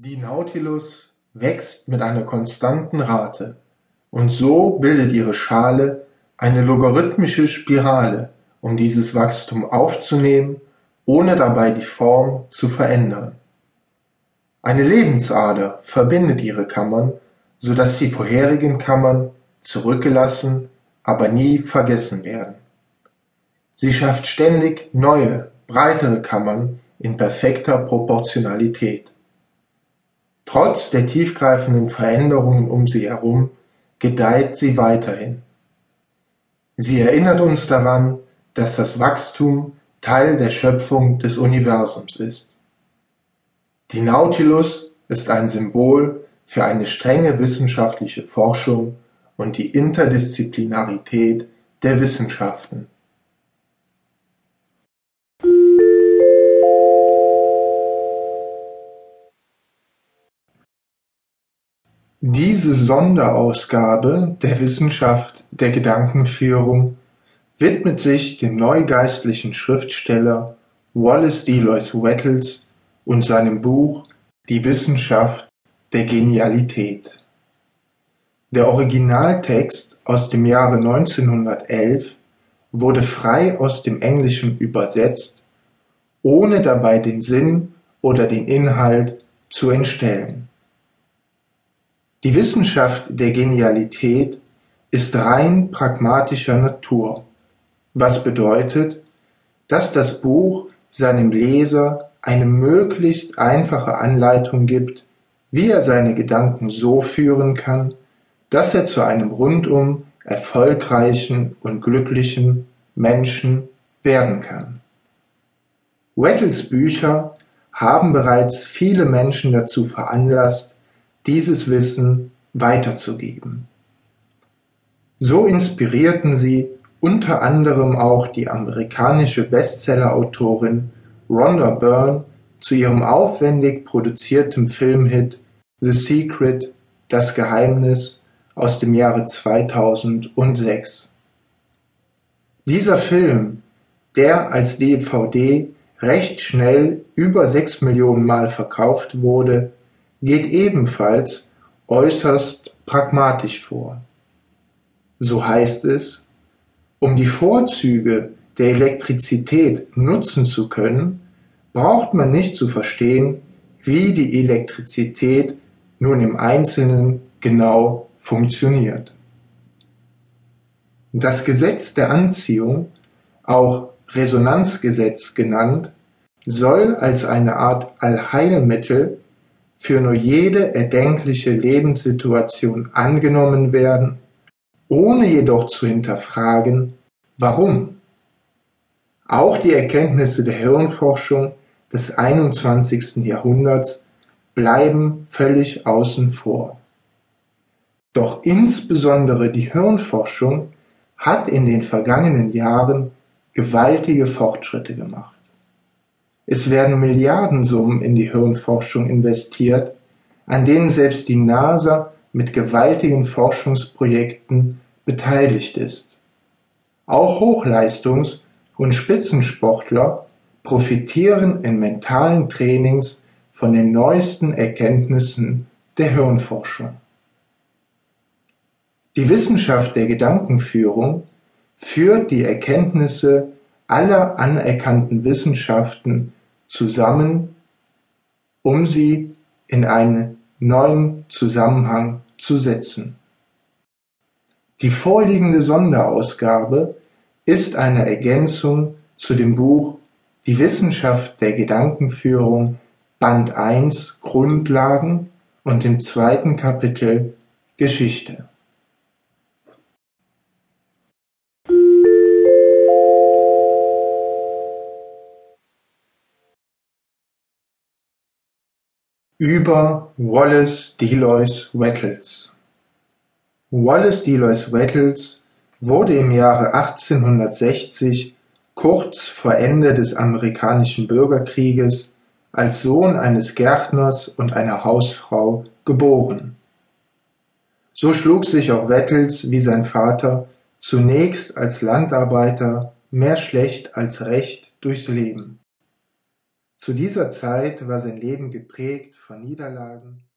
Die Nautilus wächst mit einer konstanten Rate, und so bildet ihre Schale eine logarithmische Spirale, um dieses Wachstum aufzunehmen, ohne dabei die Form zu verändern. Eine Lebensader verbindet ihre Kammern, so dass die vorherigen Kammern zurückgelassen, aber nie vergessen werden. Sie schafft ständig neue, breitere Kammern in perfekter Proportionalität. Trotz der tiefgreifenden Veränderungen um sie herum gedeiht sie weiterhin. Sie erinnert uns daran, dass das Wachstum Teil der Schöpfung des Universums ist. Die Nautilus ist ein Symbol für eine strenge wissenschaftliche Forschung und die Interdisziplinarität der Wissenschaften. Diese Sonderausgabe der Wissenschaft der Gedankenführung widmet sich dem neugeistlichen Schriftsteller Wallace Delois Wettels und seinem Buch Die Wissenschaft der Genialität. Der Originaltext aus dem Jahre 1911 wurde frei aus dem Englischen übersetzt, ohne dabei den Sinn oder den Inhalt zu entstellen. Die Wissenschaft der Genialität ist rein pragmatischer Natur, was bedeutet, dass das Buch seinem Leser eine möglichst einfache Anleitung gibt, wie er seine Gedanken so führen kann, dass er zu einem rundum erfolgreichen und glücklichen Menschen werden kann. Wettels Bücher haben bereits viele Menschen dazu veranlasst, dieses Wissen weiterzugeben. So inspirierten sie unter anderem auch die amerikanische Bestsellerautorin Rhonda Byrne zu ihrem aufwendig produzierten Filmhit The Secret – Das Geheimnis aus dem Jahre 2006. Dieser Film, der als DVD recht schnell über sechs Millionen Mal verkauft wurde, geht ebenfalls äußerst pragmatisch vor. So heißt es, um die Vorzüge der Elektrizität nutzen zu können, braucht man nicht zu verstehen, wie die Elektrizität nun im Einzelnen genau funktioniert. Das Gesetz der Anziehung, auch Resonanzgesetz genannt, soll als eine Art Allheilmittel für nur jede erdenkliche Lebenssituation angenommen werden, ohne jedoch zu hinterfragen, warum. Auch die Erkenntnisse der Hirnforschung des 21. Jahrhunderts bleiben völlig außen vor. Doch insbesondere die Hirnforschung hat in den vergangenen Jahren gewaltige Fortschritte gemacht. Es werden Milliardensummen in die Hirnforschung investiert, an denen selbst die NASA mit gewaltigen Forschungsprojekten beteiligt ist. Auch Hochleistungs- und Spitzensportler profitieren in mentalen Trainings von den neuesten Erkenntnissen der Hirnforschung. Die Wissenschaft der Gedankenführung führt die Erkenntnisse aller anerkannten Wissenschaften zusammen, um sie in einen neuen Zusammenhang zu setzen. Die vorliegende Sonderausgabe ist eine Ergänzung zu dem Buch Die Wissenschaft der Gedankenführung Band 1 Grundlagen und dem zweiten Kapitel Geschichte. Über Wallace Delois Wettels Wallace Delois Wettels wurde im Jahre 1860, kurz vor Ende des Amerikanischen Bürgerkrieges, als Sohn eines Gärtners und einer Hausfrau geboren. So schlug sich auch Wettels wie sein Vater zunächst als Landarbeiter mehr schlecht als recht durchs Leben. Zu dieser Zeit war sein Leben geprägt von Niederlagen